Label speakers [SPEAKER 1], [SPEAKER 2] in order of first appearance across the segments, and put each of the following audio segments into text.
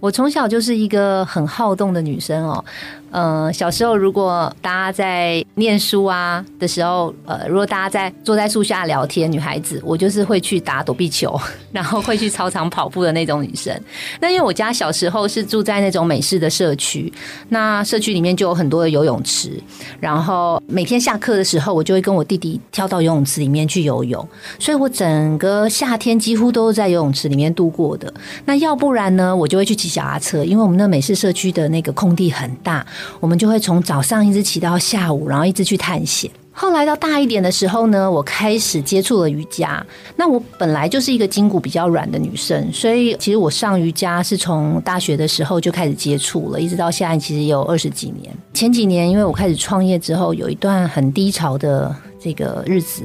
[SPEAKER 1] 我从小就是一个很好动的女生哦。嗯，小时候如果大家在念书啊的时候，呃，如果大家在坐在树下聊天，女孩子我就是会去打躲避球，然后会去操场跑步的那种女生。那因为我家小时候是住在那种美式的社区，那社区里面就有很多的游泳池，然后每天下课的时候，我就会跟我弟弟跳到游泳池里面去游泳，所以我整个夏天几乎都是在游泳池里面度过的。那要不然呢，我就会去骑脚踏车，因为我们那美式社区的那个空地很大。我们就会从早上一直骑到下午，然后一直去探险。后来到大一点的时候呢，我开始接触了瑜伽。那我本来就是一个筋骨比较软的女生，所以其实我上瑜伽是从大学的时候就开始接触了，一直到现在其实有二十几年。前几年因为我开始创业之后，有一段很低潮的这个日子，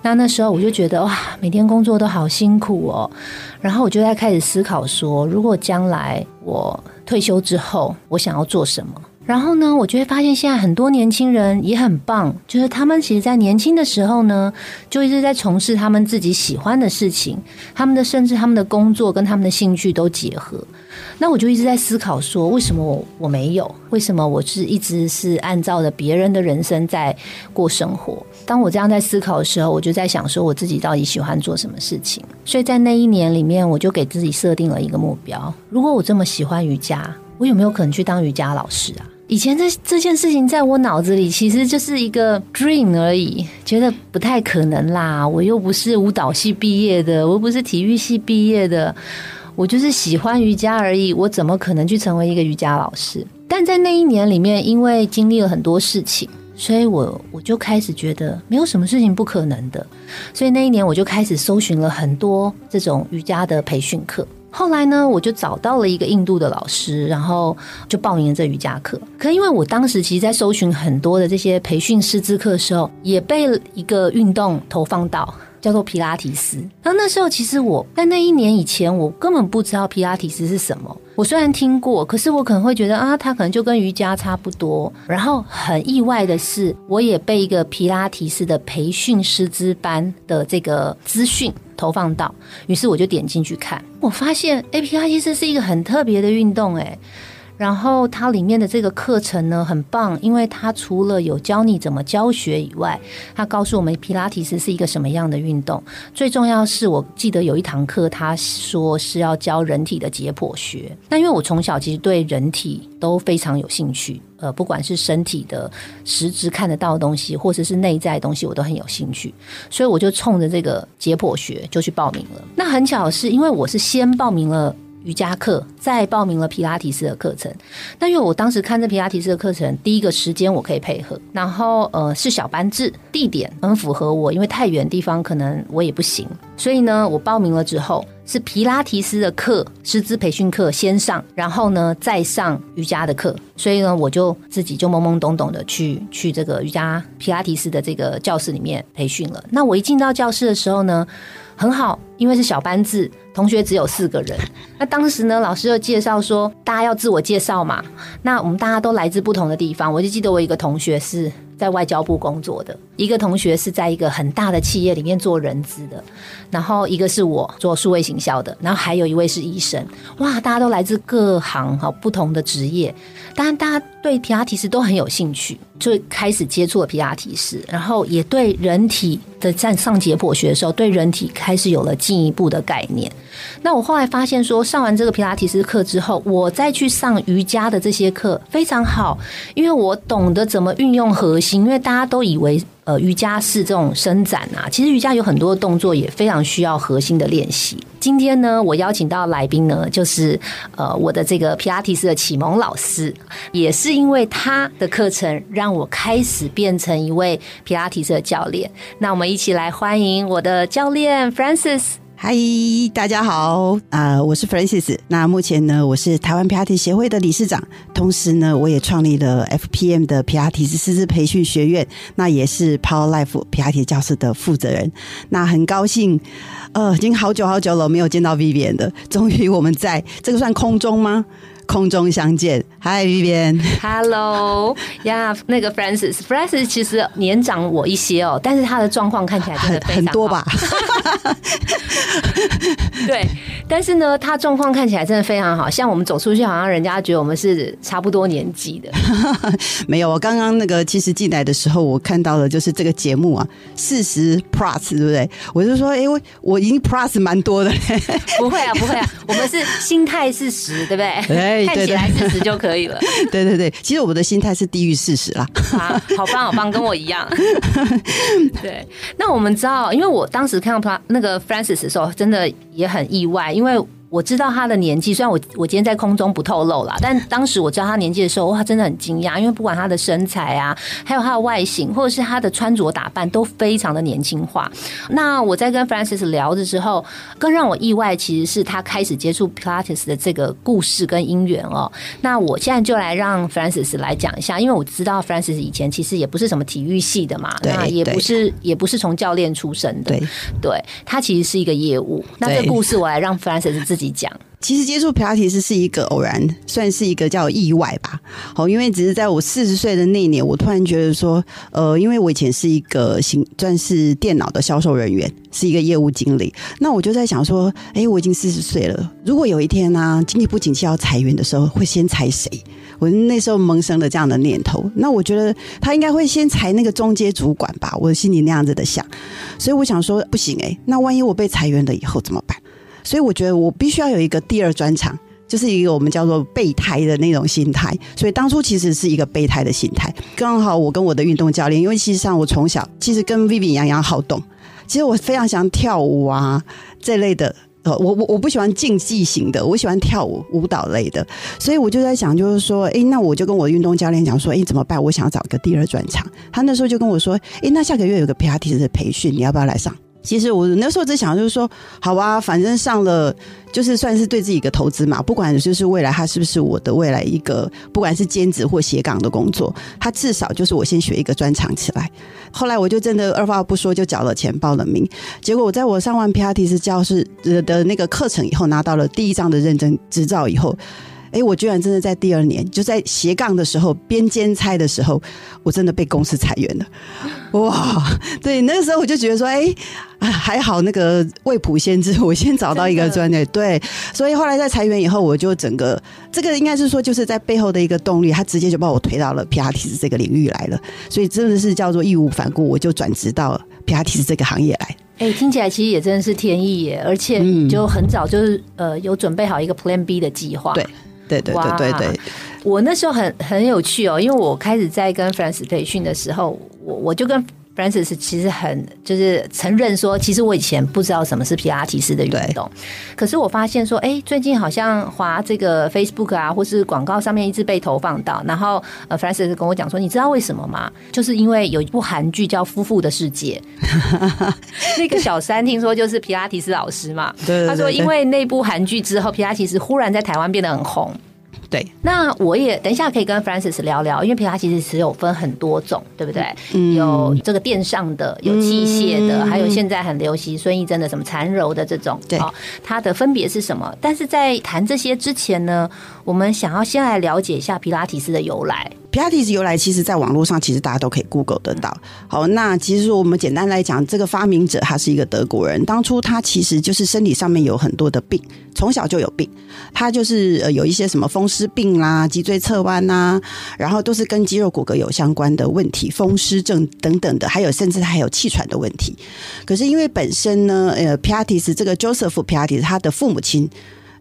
[SPEAKER 1] 那那时候我就觉得哇，每天工作都好辛苦哦。然后我就在开始思考说，如果将来我退休之后，我想要做什么？然后呢，我就会发现现在很多年轻人也很棒，就是他们其实，在年轻的时候呢，就一直在从事他们自己喜欢的事情，他们的甚至他们的工作跟他们的兴趣都结合。那我就一直在思考说，为什么我我没有？为什么我是一直是按照着别人的人生在过生活？当我这样在思考的时候，我就在想说，我自己到底喜欢做什么事情？所以在那一年里面，我就给自己设定了一个目标：如果我这么喜欢瑜伽，我有没有可能去当瑜伽老师啊？以前这这件事情在我脑子里其实就是一个 dream 而已，觉得不太可能啦。我又不是舞蹈系毕业的，我又不是体育系毕业的，我就是喜欢瑜伽而已。我怎么可能去成为一个瑜伽老师？但在那一年里面，因为经历了很多事情，所以我我就开始觉得没有什么事情不可能的。所以那一年我就开始搜寻了很多这种瑜伽的培训课。后来呢，我就找到了一个印度的老师，然后就报名了这瑜伽课。可因为我当时其实，在搜寻很多的这些培训师资课的时候，也被一个运动投放到。叫做皮拉提斯。那那时候其实我在那一年以前，我根本不知道皮拉提斯是什么。我虽然听过，可是我可能会觉得啊，它可能就跟瑜伽差不多。然后很意外的是，我也被一个皮拉提斯的培训师资班的这个资讯投放到，于是我就点进去看，我发现哎，皮拉提斯是一个很特别的运动，哎。然后它里面的这个课程呢很棒，因为它除了有教你怎么教学以外，它告诉我们皮拉提斯是一个什么样的运动。最重要是我记得有一堂课，他说是要教人体的解剖学。那因为我从小其实对人体都非常有兴趣，呃，不管是身体的实质看得到的东西，或者是内在的东西，我都很有兴趣，所以我就冲着这个解剖学就去报名了。那很巧的是，因为我是先报名了。瑜伽课，再报名了皮拉提斯的课程。那因为我当时看这皮拉提斯的课程，第一个时间我可以配合，然后呃是小班制，地点很符合我，因为太远地方可能我也不行。所以呢，我报名了之后是皮拉提斯的课，师资培训课先上，然后呢再上瑜伽的课。所以呢，我就自己就懵懵懂懂的去去这个瑜伽皮拉提斯的这个教室里面培训了。那我一进到教室的时候呢，很好，因为是小班制。同学只有四个人，那当时呢，老师又介绍说，大家要自我介绍嘛。那我们大家都来自不同的地方，我就记得我一个同学是在外交部工作的，一个同学是在一个很大的企业里面做人资的，然后一个是我做数位行销的，然后还有一位是医生。哇，大家都来自各行哈不同的职业，当然大家对皮拉提斯都很有兴趣，就开始接触了皮拉提斯，然后也对人体的在上解剖学的时候，对人体开始有了进一步的概念。那我后来发现，说上完这个皮拉提斯课之后，我再去上瑜伽的这些课非常好，因为我懂得怎么运用核心。因为大家都以为，呃，瑜伽是这种伸展啊，其实瑜伽有很多动作也非常需要核心的练习。今天呢，我邀请到来宾呢，就是呃我的这个皮拉提斯的启蒙老师，也是因为他的课程让我开始变成一位皮拉提斯的教练。那我们一起来欢迎我的教练 Francis。
[SPEAKER 2] 嗨，大家好，啊，我是 Francis。那目前呢，我是台湾皮亚提协会的理事长，同时呢，我也创立了 FPM 的皮亚提斯师资培训学院，那也是 Power Life 皮亚提教室的负责人。那很高兴，呃，已经好久好久了没有见到 Vivian 的，终于我们在这个算空中吗？空中相见，Hi
[SPEAKER 1] Vivian，Hello 呀，那个 Francis，Francis 其实年长我一些哦，但是他的状况看起来真的
[SPEAKER 2] 很多吧？
[SPEAKER 1] 对，但是呢，他状况看起来真的非常好，像我们走出去，好像人家觉得我们是差不多年纪的。
[SPEAKER 2] 没有，我刚刚那个其实进来的时候，我看到的就是这个节目啊，四十 Plus 对不对？我就说，哎，我我已经 Plus 蛮多的。
[SPEAKER 1] 不会啊，不会啊，我们是心态是十，对不对？哎看起来四十就可以了。
[SPEAKER 2] 对对对，其实我们的心态是低于四十啦。
[SPEAKER 1] 啊，好棒好棒，跟我一样。对，那我们知道，因为我当时看到那个 Francis 的时候，真的也很意外，因为。我知道他的年纪，虽然我我今天在空中不透露了，但当时我知道他年纪的时候，哇，真的很惊讶，因为不管他的身材啊，还有他的外形，或者是他的穿着打扮，都非常的年轻化。那我在跟 Francis 聊的时候，更让我意外，其实是他开始接触 Pilates 的这个故事跟因缘哦。那我现在就来让 Francis 来讲一下，因为我知道 Francis 以前其实也不是什么体育系的嘛，那也不是也不是从教练出身的，
[SPEAKER 2] 对，
[SPEAKER 1] 对他其实是一个业务。那这故事我来让 Francis 自己。讲，
[SPEAKER 2] 其实接触皮拉提斯是一个偶然，算是一个叫意外吧。好，因为只是在我四十岁的那年，我突然觉得说，呃，因为我以前是一个行，算是电脑的销售人员，是一个业务经理。那我就在想说，哎，我已经四十岁了，如果有一天呢，经济不景气要裁员的时候，会先裁谁？我那时候萌生了这样的念头。那我觉得他应该会先裁那个中阶主管吧，我心里那样子的想。所以我想说，不行哎，那万一我被裁员了以后怎么办？所以我觉得我必须要有一个第二专场，就是一个我们叫做备胎的那种心态。所以当初其实是一个备胎的心态。刚好我跟我的运动教练，因为其实上我从小其实跟 Vivi 一样好动，其实我非常喜欢跳舞啊这类的。呃，我我我不喜欢竞技型的，我喜欢跳舞舞蹈类的。所以我就在想，就是说，哎，那我就跟我运动教练讲说，哎，怎么办？我想要找个第二专场。他那时候就跟我说，哎，那下个月有个 P R T 的培训，你要不要来上？其实我那时候只想就是说，好啊，反正上了就是算是对自己一个投资嘛。不管就是未来它是不是我的未来一个，不管是兼职或斜岗的工作，它至少就是我先学一个专长起来。后来我就真的二话不说就缴了钱报了名。结果我在我上完 P R T 是教室的那个课程以后，拿到了第一张的认证执照以后。哎，我居然真的在第二年，就在斜杠的时候，边兼差的时候，我真的被公司裁员了。哇，对，那个时候我就觉得说，哎，还好那个未卜先知，我先找到一个专业。对，所以后来在裁员以后，我就整个这个应该是说，就是在背后的一个动力，他直接就把我推到了 P R T 这个领域来了。所以真的是叫做义无反顾，我就转职到 P R T 这个行业来。
[SPEAKER 1] 哎，听起来其实也真的是天意耶，而且就很早就是呃有准备好一个 Plan B 的计划。
[SPEAKER 2] 对。对对对对对，
[SPEAKER 1] 我那时候很很有趣哦，因为我开始在跟 Francis 培训的时候，我我就跟 Francis 其实很就是承认说，其实我以前不知道什么是皮拉提斯的运动，可是我发现说，哎，最近好像滑这个 Facebook 啊，或是广告上面一直被投放到，然后呃，Francis 跟我讲说，你知道为什么吗？就是因为有一部韩剧叫《夫妇的世界》那个小三听说就是皮拉提斯老师嘛，他说因为那部韩剧之后，皮拉提斯忽然在台湾变得很红。
[SPEAKER 2] 对，
[SPEAKER 1] 那我也等一下可以跟 Francis 聊聊，因为皮拉其实是有分很多种，对不对？嗯，有这个电上的，有器械的，还有现在很流行孙艺珍的什么缠柔的这种，
[SPEAKER 2] 对，
[SPEAKER 1] 它的分别是什么？但是在谈这些之前呢，我们想要先来了解一下皮拉提斯的由来。
[SPEAKER 2] 皮拉提斯由来，其实在网络上其实大家都可以 Google 得到。好，那其实我们简单来讲，这个发明者他是一个德国人，当初他其实就是身体上面有很多的病，从小就有病，他就是呃有一些什么风湿病啦、脊椎侧弯呐，然后都是跟肌肉骨骼有相关的问题，风湿症等等的，还有甚至还有气喘的问题。可是因为本身呢，呃，皮拉提斯这个 Joseph 皮拉提斯他的父母亲。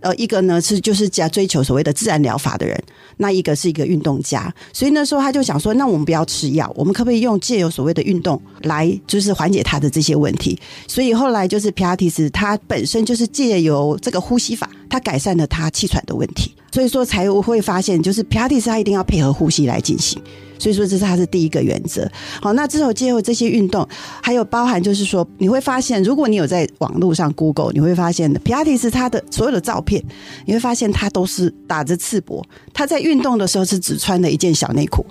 [SPEAKER 2] 呃，一个呢是就是加追求所谓的自然疗法的人，那一个是一个运动家，所以那时候他就想说，那我们不要吃药，我们可不可以用借由所谓的运动来就是缓解他的这些问题？所以后来就是皮亚提斯，他本身就是借由这个呼吸法，他改善了他气喘的问题，所以说才会发现就是皮亚提斯他一定要配合呼吸来进行。所以说这是它是第一个原则。好，那之后接后这些运动，还有包含就是说，你会发现，如果你有在网络上 Google，你会发现的皮亚提斯他的所有的照片，你会发现他都是打着赤膊，他在运动的时候是只穿了一件小内裤，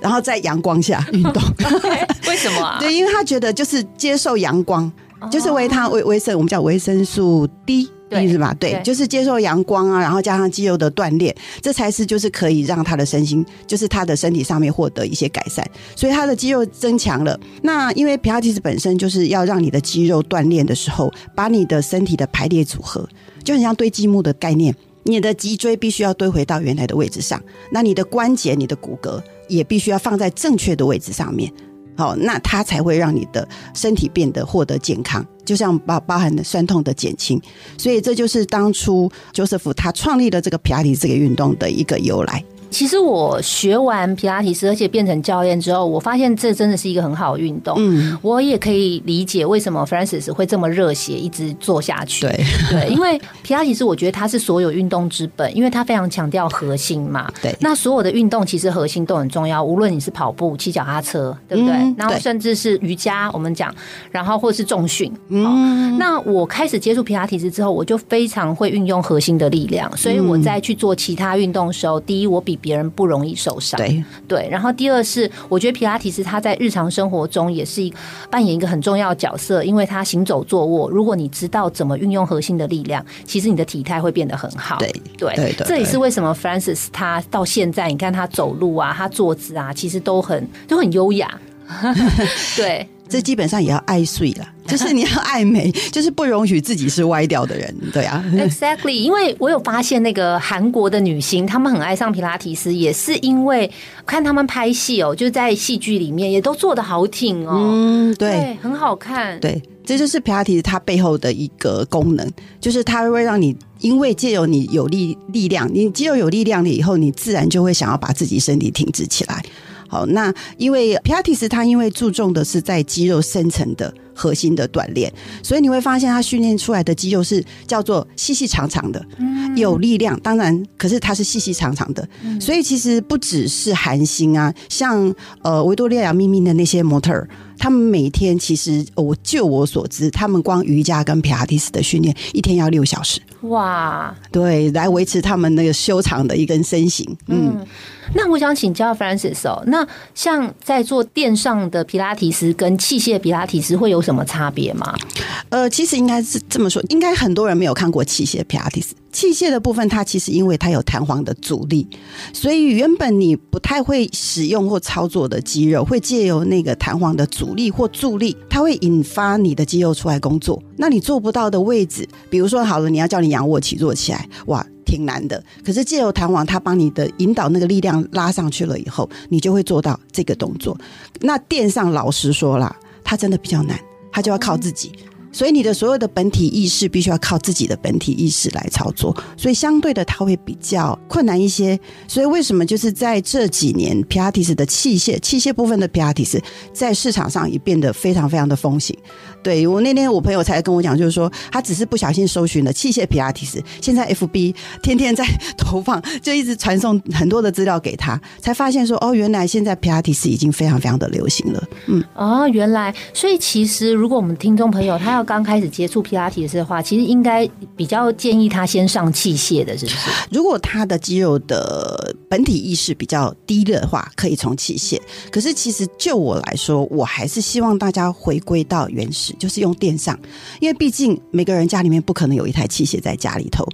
[SPEAKER 2] 然后在阳光下运动。
[SPEAKER 1] 为什么啊？
[SPEAKER 2] 对，因为他觉得就是接受阳光，就是维他维维生，我们叫维生素 D。
[SPEAKER 1] 对
[SPEAKER 2] 是吧？对
[SPEAKER 1] 对，
[SPEAKER 2] 就是接受阳光啊，然后加上肌肉的锻炼，这才是就是可以让他的身心，就是他的身体上面获得一些改善，所以他的肌肉增强了。那因为皮拉提斯本身就是要让你的肌肉锻炼的时候，把你的身体的排列组合，就很像堆积木的概念，你的脊椎必须要堆回到原来的位置上，那你的关节、你的骨骼也必须要放在正确的位置上面。好，那它才会让你的身体变得获得健康，就像包包含的酸痛的减轻，所以这就是当初 Joseph 他创立的这个皮拉提这个运动的一个由来。
[SPEAKER 1] 其实我学完皮拉提斯，而且变成教练之后，我发现这真的是一个很好的运动。
[SPEAKER 2] 嗯，
[SPEAKER 1] 我也可以理解为什么 Francis 会这么热血，一直做下去。
[SPEAKER 2] 对
[SPEAKER 1] 对，因为皮拉提斯，我觉得它是所有运动之本，因为它非常强调核心嘛。
[SPEAKER 2] 对
[SPEAKER 1] 那所有的运动其实核心都很重要，无论你是跑步、骑脚踏车，对不对？然后甚至是瑜伽，我们讲，然后或是重训。
[SPEAKER 2] 嗯，
[SPEAKER 1] 那我开始接触皮拉提斯之后，我就非常会运用核心的力量，所以我在去做其他运动的时候，第一，我比别人不容易受伤。
[SPEAKER 2] 对，
[SPEAKER 1] 对，然后第二是，我觉得皮拉提斯他在日常生活中也是一扮演一个很重要的角色，因为他行走坐卧，如果你知道怎么运用核心的力量，其实你的体态会变得很好。
[SPEAKER 2] 对
[SPEAKER 1] 对
[SPEAKER 2] 对对
[SPEAKER 1] 这也是为什么 Francis 他到现在，你看他走路啊，他坐姿啊，其实都很都很优雅。对，
[SPEAKER 2] 这基本上也要爱睡了，就是你要爱美，就是不容许自己是歪掉的人，对啊。
[SPEAKER 1] Exactly，因为我有发现那个韩国的女星，她们很爱上皮拉提斯，也是因为看她们拍戏哦，就在戏剧里面也都做的好挺哦，
[SPEAKER 2] 嗯，对。
[SPEAKER 1] 很好看。
[SPEAKER 2] 对，这就是皮拉提它背后的一个功能，就是它会让你，因为借由你有力力量，你肌肉有力量了以后，你自然就会想要把自己身体挺直起来。好，那因为皮拉提斯他因为注重的是在肌肉深层的核心的锻炼，所以你会发现他训练出来的肌肉是叫做细细长长的，有力量。当然，可是它是细细长长的，所以其实不只是韩星啊，像呃维多利亚秘密的那些模特儿。他们每天其实，我就我所知，他们光瑜伽跟皮拉提斯的训练一天要六小时，
[SPEAKER 1] 哇，
[SPEAKER 2] 对，来维持他们那个修长的一根身形。嗯，
[SPEAKER 1] 嗯，那我想请教 Francis 哦，那像在做电上的皮拉提斯跟器械皮拉提斯会有什么差别吗？
[SPEAKER 2] 呃，其实应该是这么说，应该很多人没有看过器械皮拉提斯。器械的部分，它其实因为它有弹簧的阻力，所以原本你不太会使用或操作的肌肉，会借由那个弹簧的阻力或助力，它会引发你的肌肉出来工作。那你做不到的位置，比如说好了，你要叫你仰卧起坐起来，哇，挺难的。可是借由弹簧，它帮你的引导那个力量拉上去了以后，你就会做到这个动作。那垫上，老实说啦，它真的比较难，它就要靠自己。所以你的所有的本体意识必须要靠自己的本体意识来操作，所以相对的它会比较困难一些。所以为什么就是在这几年皮拉提斯的器械器械部分的皮拉提斯在市场上也变得非常非常的风行。对我那天我朋友才跟我讲，就是说他只是不小心搜寻了器械皮拉提斯，现在 FB 天天在投放，就一直传送很多的资料给他，才发现说哦，原来现在皮拉提斯已经非常非常的流行了。嗯，
[SPEAKER 1] 哦，原来，所以其实如果我们听众朋友他要刚开始接触皮拉提斯的话，其实应该比较建议他先上器械的，是不是？
[SPEAKER 2] 如果他的肌肉的本体意识比较低的话，可以从器械。可是其实就我来说，我还是希望大家回归到原始，就是用电上，因为毕竟每个人家里面不可能有一台器械在家里头。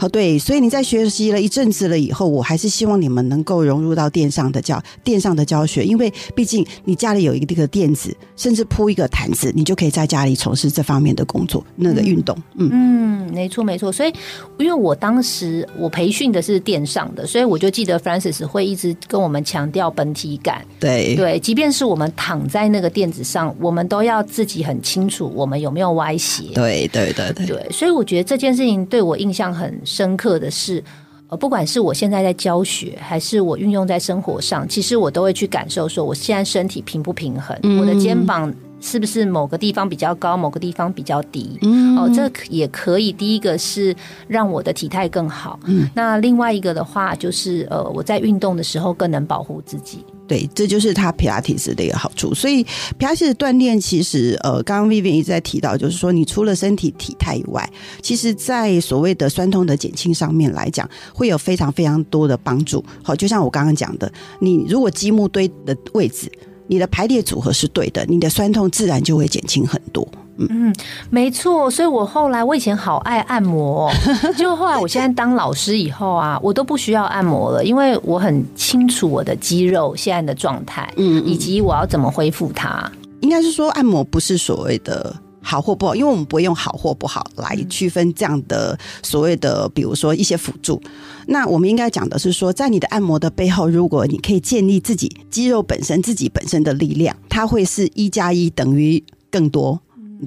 [SPEAKER 2] 好，对，所以你在学习了一阵子了以后，我还是希望你们能够融入到电上的教电上的教学，因为毕竟你家里有一个垫子，甚至铺一个毯子，你就可以在家里从事这方面的工作，那个运动。嗯，
[SPEAKER 1] 嗯，没错没错。所以，因为我当时我培训的是电上的，所以我就记得 Francis 会一直跟我们强调本体感。
[SPEAKER 2] 对，
[SPEAKER 1] 对，即便是我们躺在那个垫子上，我们都要自己很清楚我们有没有歪斜。
[SPEAKER 2] 对，对，对，对，
[SPEAKER 1] 对，所以我觉得这件事情对我印象很深刻的是，呃，不管是我现在在教学，还是我运用在生活上，其实我都会去感受说，我现在身体平不平衡，我的肩膀是不是某个地方比较高，某个地方比较低。
[SPEAKER 2] 嗯
[SPEAKER 1] 哦，这也可以。第一个是让我的体态更好，
[SPEAKER 2] 嗯
[SPEAKER 1] 那另外一个的话就是，呃，我在运动的时候更能保护自己。
[SPEAKER 2] 对，这就是它皮拉提斯的一个好处。所以皮拉提斯锻炼其实，呃，刚刚 Vivian 一直在提到，就是说你除了身体体态以外，其实在所谓的酸痛的减轻上面来讲，会有非常非常多的帮助。好，就像我刚刚讲的，你如果积木堆的位置，你的排列组合是对的，你的酸痛自然就会减轻很多。
[SPEAKER 1] 嗯，没错，所以我后来我以前好爱按摩，就后来我现在当老师以后啊，我都不需要按摩了，因为我很清楚我的肌肉现在的状态，嗯，以及我要怎么恢复它。
[SPEAKER 2] 应该是说，按摩不是所谓的好或不好，因为我们不会用好或不好来区分这样的所谓的，比如说一些辅助。那我们应该讲的是说，在你的按摩的背后，如果你可以建立自己肌肉本身自己本身的力量，它会是一加一等于更多。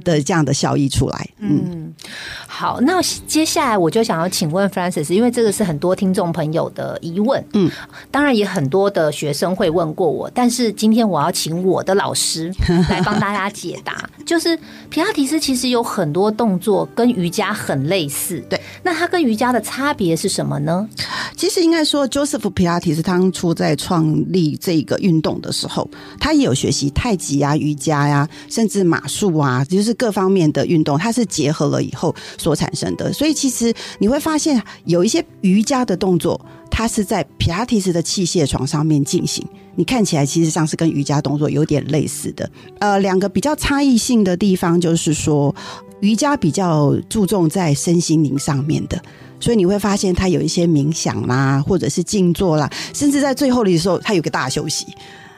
[SPEAKER 2] 的这样的效益出来，嗯，
[SPEAKER 1] 好，那接下来我就想要请问 Francis，因为这个是很多听众朋友的疑问，嗯，当然也很多的学生会问过我，但是今天我要请我的老师 来帮大家解答，就是皮拉提斯其实有很多动作跟瑜伽很类似，
[SPEAKER 2] 对，
[SPEAKER 1] 那它跟瑜伽的差别是什么呢？
[SPEAKER 2] 其实应该说，Joseph 皮拉提斯当初在创立这个运动的时候，他也有学习太极啊、瑜伽呀，甚至马术啊，就。就是各方面的运动，它是结合了以后所产生的。所以其实你会发现，有一些瑜伽的动作，它是在皮拉提斯的器械床上面进行。你看起来其实上是跟瑜伽动作有点类似的。呃，两个比较差异性的地方就是说，瑜伽比较注重在身心灵上面的，所以你会发现它有一些冥想啦，或者是静坐啦，甚至在最后的时候，它有个大休息。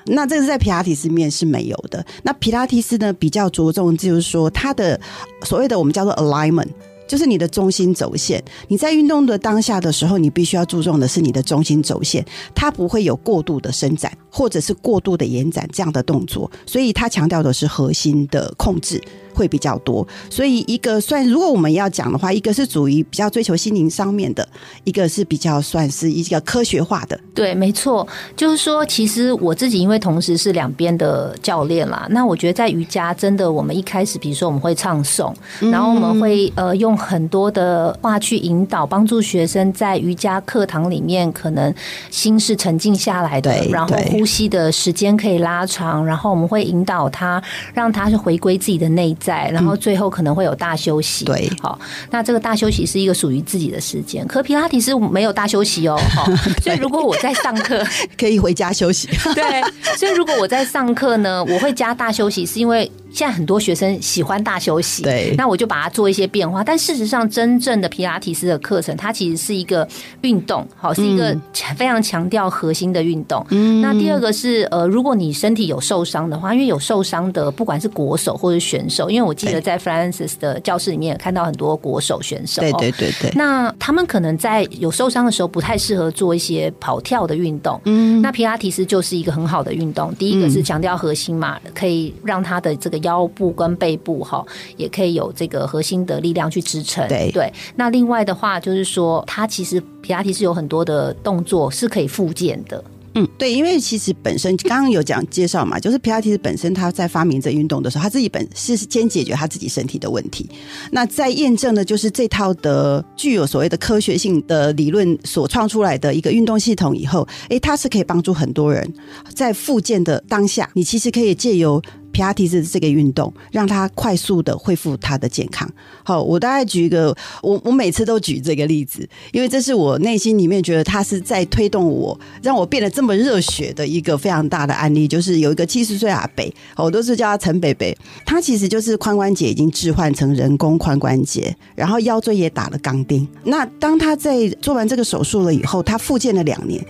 [SPEAKER 2] 那这个是在皮拉提斯面是没有的。那皮拉提斯呢，比较着重就是说，它的所谓的我们叫做 alignment，就是你的中心轴线。你在运动的当下的时候，你必须要注重的是你的中心轴线，它不会有过度的伸展或者是过度的延展这样的动作。所以它强调的是核心的控制。会比较多，所以一个算如果我们要讲的话，一个是属于比较追求心灵上面的，一个是比较算是一个科学化的。
[SPEAKER 1] 对，没错，就是说，其实我自己因为同时是两边的教练啦，那我觉得在瑜伽真的，我们一开始比如说我们会唱诵，然后我们会呃用很多的话去引导，帮助学生在瑜伽课堂里面可能心是沉静下来的，然后呼吸的时间可以拉长，然后我们会引导他，让他是回归自己的内。在，然后最后可能会有大休息。
[SPEAKER 2] 对，
[SPEAKER 1] 好，那这个大休息是一个属于自己的时间。可皮拉提是没有大休息哦，好，所以如果我在上课，
[SPEAKER 2] 可以回家休息。
[SPEAKER 1] 对，所以如果我在上课呢，我会加大休息，是因为。现在很多学生喜欢大休息，
[SPEAKER 2] 对，
[SPEAKER 1] 那我就把它做一些变化。但事实上，真正的皮拉提斯的课程，它其实是一个运动，好，是一个非常强调核心的运动。嗯，那第二个是呃，如果你身体有受伤的话，因为有受伤的，不管是国手或者选手，因为我记得在 Francis 的教室里面看到很多国手选手，
[SPEAKER 2] 对对对对。
[SPEAKER 1] 那他们可能在有受伤的时候，不太适合做一些跑跳的运动。嗯，那皮拉提斯就是一个很好的运动。第一个是强调核心嘛，可以让他的这个。腰部跟背部哈，也可以有这个核心的力量去支撑。
[SPEAKER 2] 对
[SPEAKER 1] 对，那另外的话就是说，它其实皮拉提是有很多的动作是可以复健的。
[SPEAKER 2] 嗯，对，因为其实本身刚刚有讲介绍嘛，就是皮拉提斯本身他在发明这运动的时候，他自己本是先解决他自己身体的问题。那在验证的就是这套的具有所谓的科学性的理论所创出来的一个运动系统以后，哎，它是可以帮助很多人在复健的当下，你其实可以借由。皮拉提斯这个运动，让他快速的恢复他的健康。好，我大概举一个，我我每次都举这个例子，因为这是我内心里面觉得他是在推动我，让我变得这么热血的一个非常大的案例。就是有一个七十岁阿北，我都是叫他陈北北，他其实就是髋关节已经置换成人工髋关节，然后腰椎也打了钢钉。那当他在做完这个手术了以后，他复健了两年。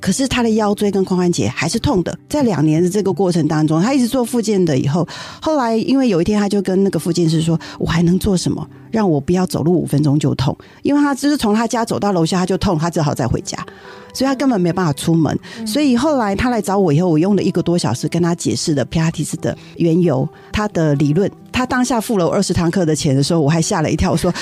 [SPEAKER 2] 可是他的腰椎跟髋关节还是痛的，在两年的这个过程当中，他一直做复健的。以后后来，因为有一天他就跟那个复健师说：“我还能做什么？让我不要走路五分钟就痛？因为他就是从他家走到楼下他就痛，他只好再回家，所以他根本没有办法出门。所以后来他来找我以后，我用了一个多小时跟他解释的皮拉提斯的缘由，他的理论。他当下付了我二十堂课的钱的时候，我还吓了一跳，我说。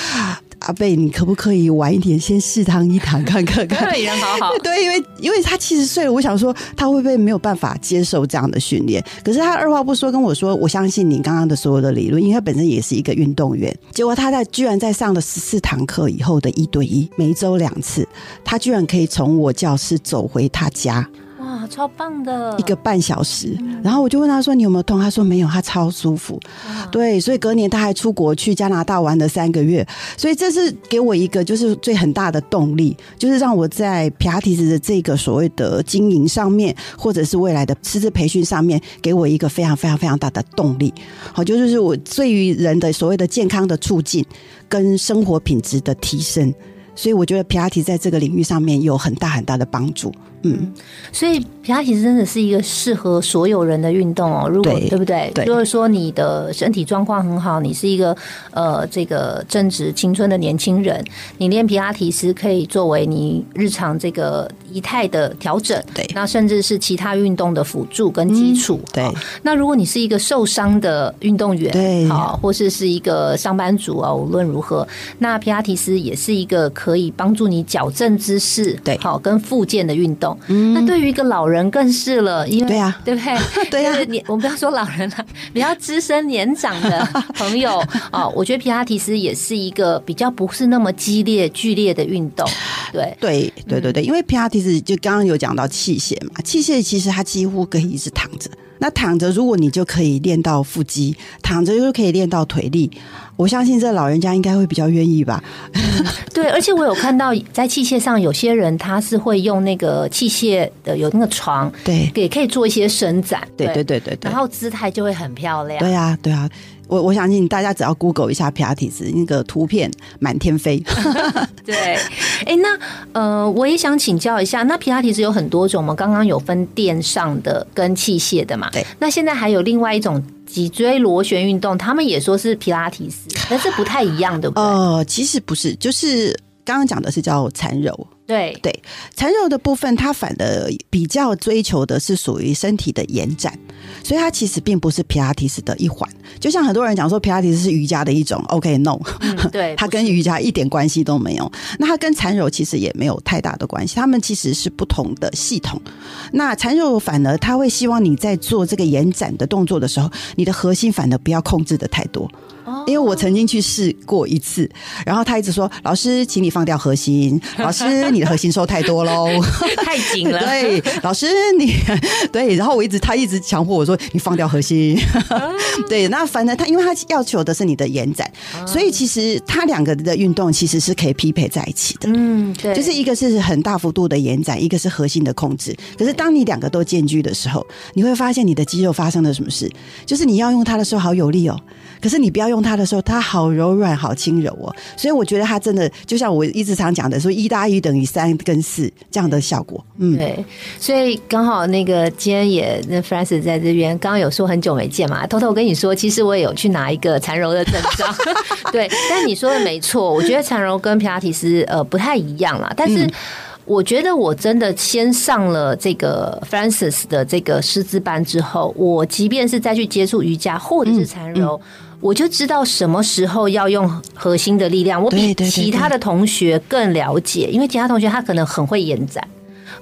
[SPEAKER 2] 阿贝，你可不可以晚一点先试堂一堂看看看？
[SPEAKER 1] 对，人好好。
[SPEAKER 2] 对，因为因为他七十岁了，我想说他会不会没有办法接受这样的训练？可是他二话不说跟我说：“我相信你刚刚的所有的理论，因为他本身也是一个运动员。”结果他在居然在上了十四堂课以后的一对一，每周两次，他居然可以从我教室走回他家。
[SPEAKER 1] 哇，超棒的，
[SPEAKER 2] 一个半小时。然后我就问他说：“你有没有痛？”他说：“没有，他超舒服。”对，所以隔年他还出国去加拿大玩了三个月。所以这是给我一个就是最很大的动力，就是让我在皮亚提斯的这个所谓的经营上面，或者是未来的师资培训上面，给我一个非常非常非常大的动力。好，就是我对于人的所谓的健康的促进跟生活品质的提升。所以我觉得皮拉提在这个领域上面有很大很大的帮助。嗯，
[SPEAKER 1] 所以皮拉提斯真的是一个适合所有人的运动哦。如果对不对？如果说你的身体状况很好，你是一个呃这个正值青春的年轻人，你练皮拉提斯可以作为你日常这个仪态的调整。
[SPEAKER 2] 对，
[SPEAKER 1] 那甚至是其他运动的辅助跟基础。
[SPEAKER 2] 对，
[SPEAKER 1] 那如果你是一个受伤的运动员，
[SPEAKER 2] 对，
[SPEAKER 1] 好，或是是一个上班族啊，无论如何，那皮拉提斯也是一个可以帮助你矫正姿势，
[SPEAKER 2] 对，
[SPEAKER 1] 好跟复健的运动。那对于一个老人更是了，因为
[SPEAKER 2] 对呀，
[SPEAKER 1] 对不对？
[SPEAKER 2] 对呀，
[SPEAKER 1] 你我们不要说老人了，比较资深年长的朋友啊，我觉得皮拉提斯也是一个比较不是那么激烈剧烈的运动。对
[SPEAKER 2] 对对对对，因为皮拉提斯就刚刚有讲到器械嘛，器械其实它几乎可以一直躺着。那躺着，如果你就可以练到腹肌，躺着就可以练到腿力。我相信这老人家应该会比较愿意吧。
[SPEAKER 1] 对，而且我有看到在器械上，有些人他是会用那个器械的有那个床，
[SPEAKER 2] 对，
[SPEAKER 1] 也可以做一些伸展。
[SPEAKER 2] 对对对对
[SPEAKER 1] 对，然后姿态就会很漂亮。
[SPEAKER 2] 对啊，对啊。我我相信大家只要 Google 一下皮拉提斯那个图片满天飞。
[SPEAKER 1] 对，哎，那呃，我也想请教一下，那皮拉提斯有很多种吗？刚刚有分垫上的跟器械的嘛？
[SPEAKER 2] 对。
[SPEAKER 1] 那现在还有另外一种脊椎螺旋运动，他们也说是皮拉提斯，但是不太一样，对不对？
[SPEAKER 2] 呃，其实不是，就是刚刚讲的是叫缠柔。
[SPEAKER 1] 对
[SPEAKER 2] 对，缠柔的部分，它反而比较追求的是属于身体的延展，所以它其实并不是皮拉提斯的一环。就像很多人讲说，皮拉提斯是瑜伽的一种，OK，No，
[SPEAKER 1] 对，
[SPEAKER 2] 它跟瑜伽一点关系都没有。那它跟缠柔其实也没有太大的关系，他们其实是不同的系统。那缠柔反而他会希望你在做这个延展的动作的时候，你的核心反而不要控制的太多。因为我曾经去试过一次，然后他一直说：“老师，请你放掉核心。”老师，你的核心收太多喽，
[SPEAKER 1] 太紧了。
[SPEAKER 2] 对，老师你 对，然后我一直他一直强迫我说：“你放掉核心。”对，那反正他因为他要求的是你的延展，所以其实他两个的运动其实是可以匹配在一起的。
[SPEAKER 1] 嗯，对，
[SPEAKER 2] 就是一个是很大幅度的延展，一个是核心的控制。可是当你两个都兼具的时候，你会发现你的肌肉发生了什么事？就是你要用它的时候好有力哦，可是你不要用它的时候，它好柔软、好轻柔哦。所以我觉得它真的就像我一直常讲的，说一大于等于三跟四这样的效果。
[SPEAKER 1] 嗯，对。所以刚好那个今天也那 f r a n c i s 在这边，刚刚有说很久没见嘛，偷偷跟你说，其实我也有去拿一个缠柔的证照。对，但你说的没错，我觉得缠柔跟皮拉提斯呃不太一样啦，但是。我觉得我真的先上了这个 Francis 的这个师资班之后，我即便是再去接触瑜伽或者是缠柔，我就知道什么时候要用核心的力量。我比其他的同学更了解，因为其他同学他可能很会延展，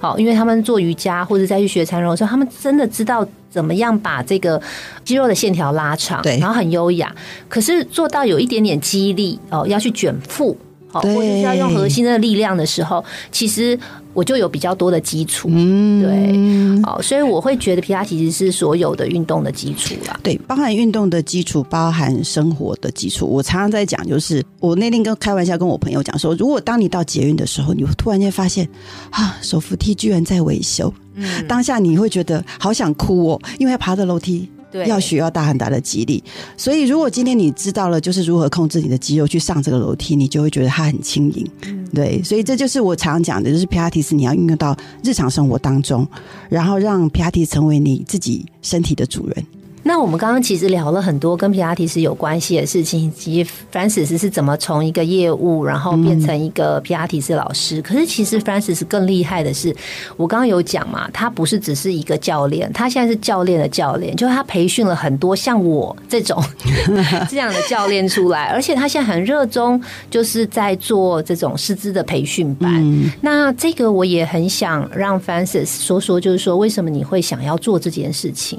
[SPEAKER 1] 好，因为他们做瑜伽或者再去学缠柔的时候，他们真的知道怎么样把这个肌肉的线条拉长，
[SPEAKER 2] 对，
[SPEAKER 1] 然后很优雅。可是做到有一点点肌力哦，要去卷腹。或者是要用核心的力量的时候，其实我就有比较多的基础，嗯，对，好，所以我会觉得皮拉提是所有的运动的基础啦。
[SPEAKER 2] 对，包含运动的基础，包含生活的基础。我常常在讲，就是我那天跟开玩笑跟我朋友讲说，如果当你到捷运的时候，你突然间发现啊，手扶梯居然在维修，嗯，当下你会觉得好想哭哦，因为爬的楼梯。要需要大很大的肌力，所以如果今天你知道了，就是如何控制你的肌肉去上这个楼梯，你就会觉得它很轻盈。对，所以这就是我常讲的，就是皮拉提斯你要运用到日常生活当中，然后让皮拉提成为你自己身体的主人。
[SPEAKER 1] 那我们刚刚其实聊了很多跟皮拉提斯有关系的事情，以及 Francis 是怎么从一个业务，然后变成一个皮拉提斯老师。可是其实 Francis 更厉害的是，我刚刚有讲嘛，他不是只是一个教练，他现在是教练的教练，就是他培训了很多像我这种 这样的教练出来，而且他现在很热衷，就是在做这种师资的培训班。那这个我也很想让 Francis 说说，就是说为什么你会想要做这件事情？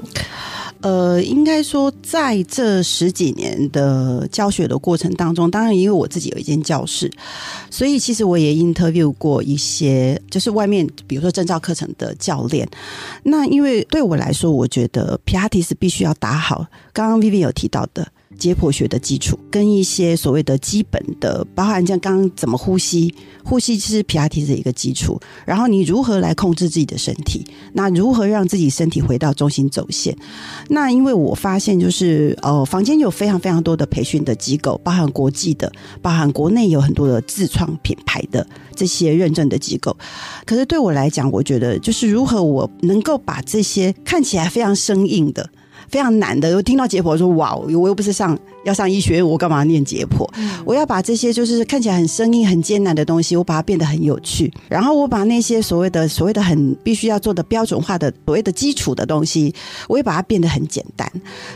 [SPEAKER 2] 呃，应该说在这十几年的教学的过程当中，当然因为我自己有一间教室，所以其实我也 interview 过一些，就是外面比如说证照课程的教练。那因为对我来说，我觉得皮拉提是必须要打好，刚刚 Vivi 有提到的。解剖学的基础，跟一些所谓的基本的，包含像刚刚怎么呼吸，呼吸是皮亚提的一个基础。然后你如何来控制自己的身体？那如何让自己身体回到中心走线？那因为我发现，就是呃，房间有非常非常多的培训的机构，包含国际的，包含国内有很多的自创品牌的这些认证的机构。可是对我来讲，我觉得就是如何我能够把这些看起来非常生硬的。非常难的，我听到结果说哇，我又不是上要上医学院，我干嘛念解剖？我要把这些就是看起来很生硬、很艰难的东西，我把它变得很有趣。然后我把那些所谓的、所谓的很必须要做的标准化的所谓的基础的东西，我也把它变得很简单。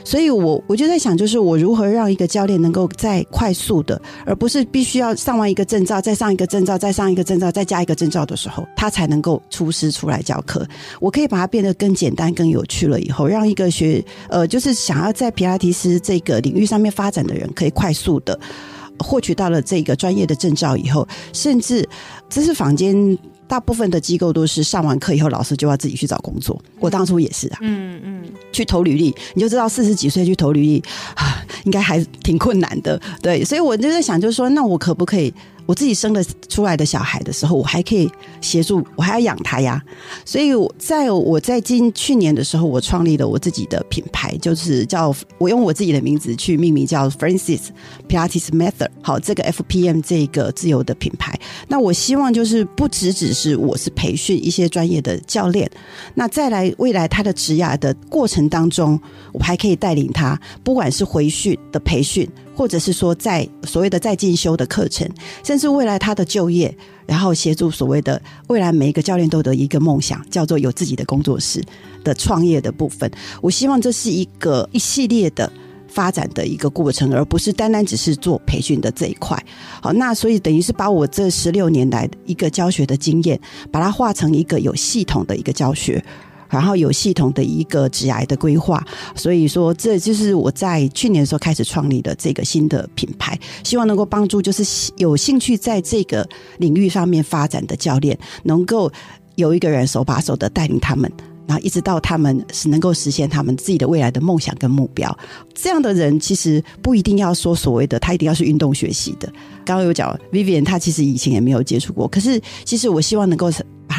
[SPEAKER 2] 所以我我就在想，就是我如何让一个教练能够在快速的，而不是必须要上完一个证照，再上一个证照，再上一个证照，再加一个证照的时候，他才能够出师出来教课。我可以把它变得更简单、更有趣了，以后让一个学。呃，就是想要在皮拉提斯这个领域上面发展的人，可以快速的获取到了这个专业的证照以后，甚至这是坊间大部分的机构都是上完课以后，老师就要自己去找工作。我当初也是啊，嗯嗯，去投履历，你就知道四十几岁去投履历啊，应该还挺困难的。对，所以我就在想，就是说，那我可不可以？我自己生了出来的小孩的时候，我还可以协助，我还要养他呀。所以，在我在今去年的时候，我创立了我自己的品牌，就是叫我用我自己的名字去命名，叫 Francis Pilates Method。好，这个 FPM 这个自由的品牌。那我希望就是不只只是我是培训一些专业的教练，那再来未来他的职涯的过程当中，我还可以带领他，不管是回训的培训。或者是说，在所谓的在进修的课程，甚至未来他的就业，然后协助所谓的未来每一个教练都的一个梦想，叫做有自己的工作室的创业的部分。我希望这是一个一系列的发展的一个过程，而不是单单只是做培训的这一块。好，那所以等于是把我这十六年来一个教学的经验，把它化成一个有系统的一个教学。然后有系统的一个致癌的规划，所以说这就是我在去年的时候开始创立的这个新的品牌，希望能够帮助就是有兴趣在这个领域上面发展的教练，能够有一个人手把手的带领他们，然后一直到他们是能够实现他们自己的未来的梦想跟目标。这样的人其实不一定要说所谓的他一定要是运动学习的。刚刚有讲 Vivian，他其实以前也没有接触过，可是其实我希望能够。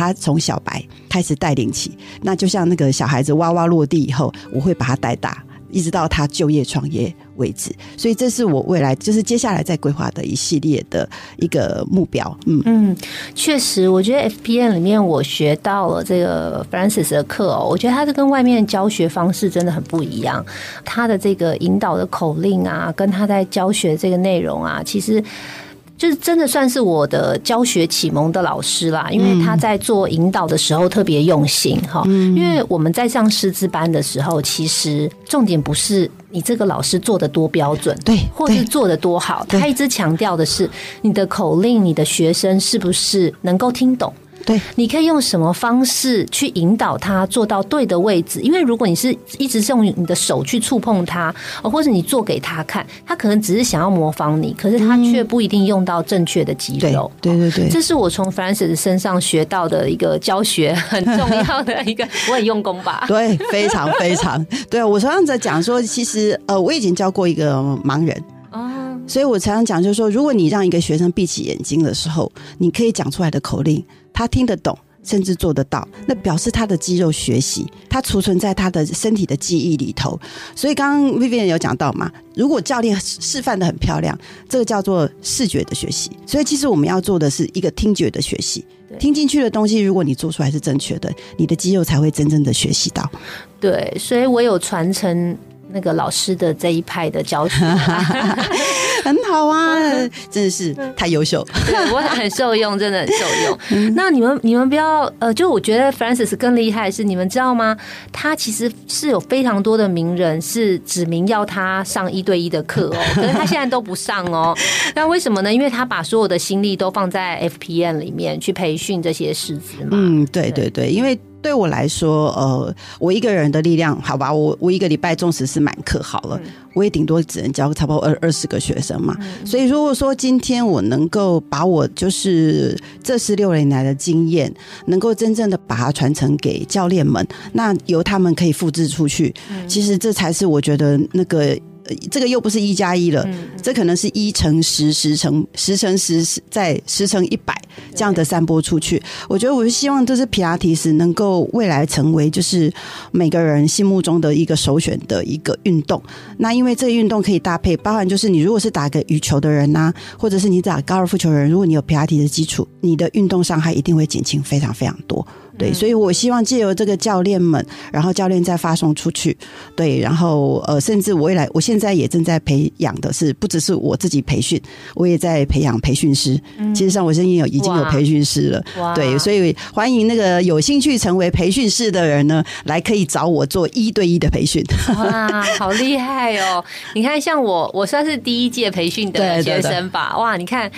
[SPEAKER 2] 他从小白开始带领起，那就像那个小孩子哇哇落地以后，我会把他带大，一直到他就业创业为止。所以这是我未来就是接下来在规划的一系列的一个目标。嗯
[SPEAKER 1] 嗯，确实，我觉得 FPN 里面我学到了这个 Francis 的课哦，我觉得他是跟外面的教学方式真的很不一样。他的这个引导的口令啊，跟他在教学这个内容啊，其实。就是真的算是我的教学启蒙的老师啦，因为他在做引导的时候特别用心哈。因为我们在上师资班的时候，其实重点不是你这个老师做的多标准，
[SPEAKER 2] 对，
[SPEAKER 1] 或是做的多好，他一直强调的是你的口令，你的学生是不是能够听懂。
[SPEAKER 2] 对，
[SPEAKER 1] 你可以用什么方式去引导他做到对的位置？因为如果你是一直用你的手去触碰他，或者你做给他看，他可能只是想要模仿你，可是他却不一定用到正确的肌肉。
[SPEAKER 2] 对对对，
[SPEAKER 1] 这是我从 Francis 身上学到的一个教学很重要的一个，我很用功吧？
[SPEAKER 2] 对，非常非常。对我常常在讲说，其实呃，我已经教过一个盲人。所以我常常讲，就是说，如果你让一个学生闭起眼睛的时候，你可以讲出来的口令，他听得懂，甚至做得到，那表示他的肌肉学习，他储存在他的身体的记忆里头。所以刚刚 Vivian 有讲到嘛，如果教练示范的很漂亮，这个叫做视觉的学习。所以其实我们要做的是一个听觉的学习，听进去的东西，如果你做出来是正确的，你的肌肉才会真正的学习到。
[SPEAKER 1] 对，所以我有传承。那个老师的这一派的教学
[SPEAKER 2] 很好啊，真的是太优秀，
[SPEAKER 1] 我很受用，真的很受用。那你们你们不要呃，就我觉得 Francis 更厉害是，你们知道吗？他其实是有非常多的名人是指名要他上一对一的课哦，可是他现在都不上哦。那为什么呢？因为他把所有的心力都放在 FPN 里面去培训这些师资嘛。
[SPEAKER 2] 嗯，对对对，因为。对我来说，呃，我一个人的力量，好吧，我我一个礼拜纵使是满课好了，我也顶多只能教差不多二二十个学生嘛。所以如果说今天我能够把我就是这十六年来的经验，能够真正的把它传承给教练们，那由他们可以复制出去，其实这才是我觉得那个。这个又不是一加一了，这可能是一乘十，十乘十乘十，再十乘一百这样的散播出去。我觉得，我是希望这是皮拉提斯能够未来成为就是每个人心目中的一个首选的一个运动。那因为这个运动可以搭配，包含就是你如果是打个羽球的人呐，或者是你打高尔夫球的人，如果你有皮拉提的基础，你的运动伤害一定会减轻非常非常多。对，所以我希望借由这个教练们，然后教练再发送出去，对，然后呃，甚至未来，我现在也正在培养的是，不只是我自己培训，我也在培养培训师。其实上，我身边有已经有培训师了，对，所以欢迎那个有兴趣成为培训师的人呢，来可以找我做一对一的培训。
[SPEAKER 1] 哇，好厉害哦！你看，像我，我算是第一届培训的 学生吧？哇，你看。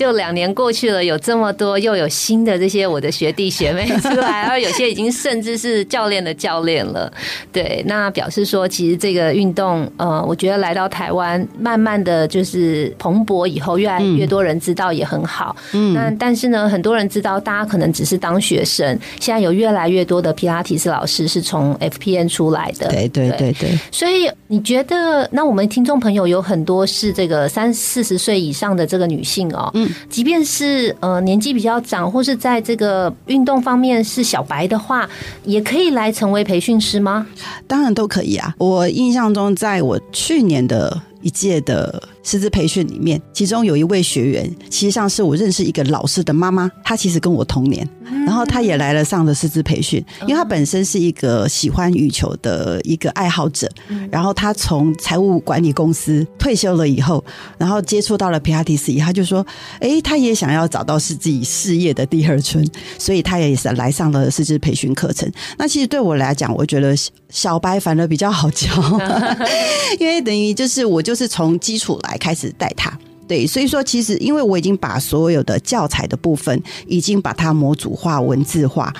[SPEAKER 1] 就两年过去了，有这么多，又有新的这些我的学弟学妹出来，然后有些已经甚至是教练的教练了。对，那表示说，其实这个运动，呃，我觉得来到台湾，慢慢的就是蓬勃以后，越来越多人知道也很好。嗯，那但是呢，很多人知道，大家可能只是当学生，现在有越来越多的皮拉提斯老师是从 FPN 出来的。
[SPEAKER 2] 对对对对。
[SPEAKER 1] 所以你觉得，那我们听众朋友有很多是这个三四十岁以上的这个女性哦。嗯。即便是呃年纪比较长，或是在这个运动方面是小白的话，也可以来成为培训师吗？
[SPEAKER 2] 当然都可以啊！我印象中，在我去年的一届的。师资培训里面，其中有一位学员，其实上是我认识一个老师的妈妈，她其实跟我同年，然后她也来了上的师资培训，因为她本身是一个喜欢羽球的一个爱好者，然后她从财务管理公司退休了以后，然后接触到了皮亚迪斯，他就说，哎，他也想要找到是自己事业的第二春，所以他也是来上了师资培训课程。那其实对我来讲，我觉得小白反而比较好教，因为等于就是我就就是从基础来。开始带他，对，所以说其实因为我已经把所有的教材的部分已经把它模组化、文字化，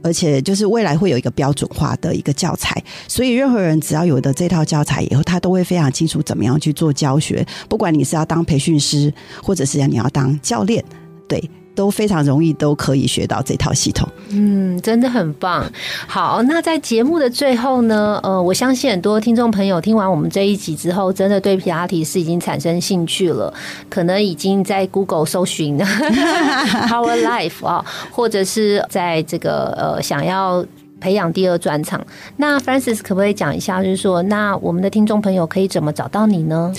[SPEAKER 2] 而且就是未来会有一个标准化的一个教材，所以任何人只要有的这套教材以后，他都会非常清楚怎么样去做教学，不管你是要当培训师，或者是要你要当教练，对。都非常容易，都可以学到这套系统。
[SPEAKER 1] 嗯，真的很棒。好，那在节目的最后呢，呃，我相信很多听众朋友听完我们这一集之后，真的对皮拉提斯已经产生兴趣了，可能已经在 Google 搜寻 Power Life 啊，或者是在这个呃想要培养第二专场。那 Francis 可不可以讲一下，就是说，那我们的听众朋友可以怎么找到你呢？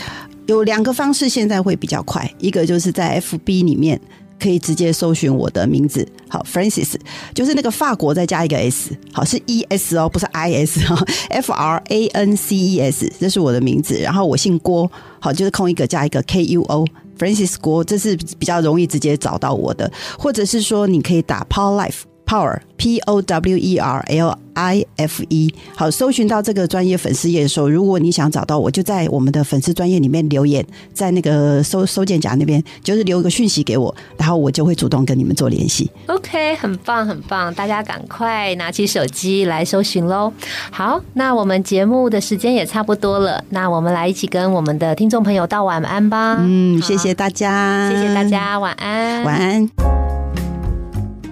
[SPEAKER 2] 有两个方式，现在会比较快，一个就是在 FB 里面。可以直接搜寻我的名字，好，Francis，就是那个法国再加一个 S，好是 E S 哦，不是 I S 哦，F R A N C E S，这是我的名字。然后我姓郭，好，就是空一个加一个 K U O，Francis 郭，这是比较容易直接找到我的。或者是说，你可以打 Power Life Power P O W E R L。I F E 好，搜寻到这个专业粉丝页的时候，如果你想找到我，就在我们的粉丝专业里面留言，在那个收收件夹那边，就是留一个讯息给我，然后我就会主动跟你们做联系。
[SPEAKER 1] OK，很棒很棒，大家赶快拿起手机来搜寻喽。好，那我们节目的时间也差不多了，那我们来一起跟我们的听众朋友道晚安吧。
[SPEAKER 2] 嗯，谢谢大家，
[SPEAKER 1] 谢谢大家，晚安，
[SPEAKER 2] 晚安。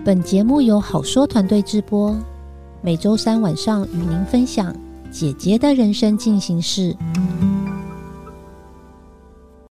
[SPEAKER 3] 本节目由好说团队制播。每周三晚上与您分享姐姐的人生进行式。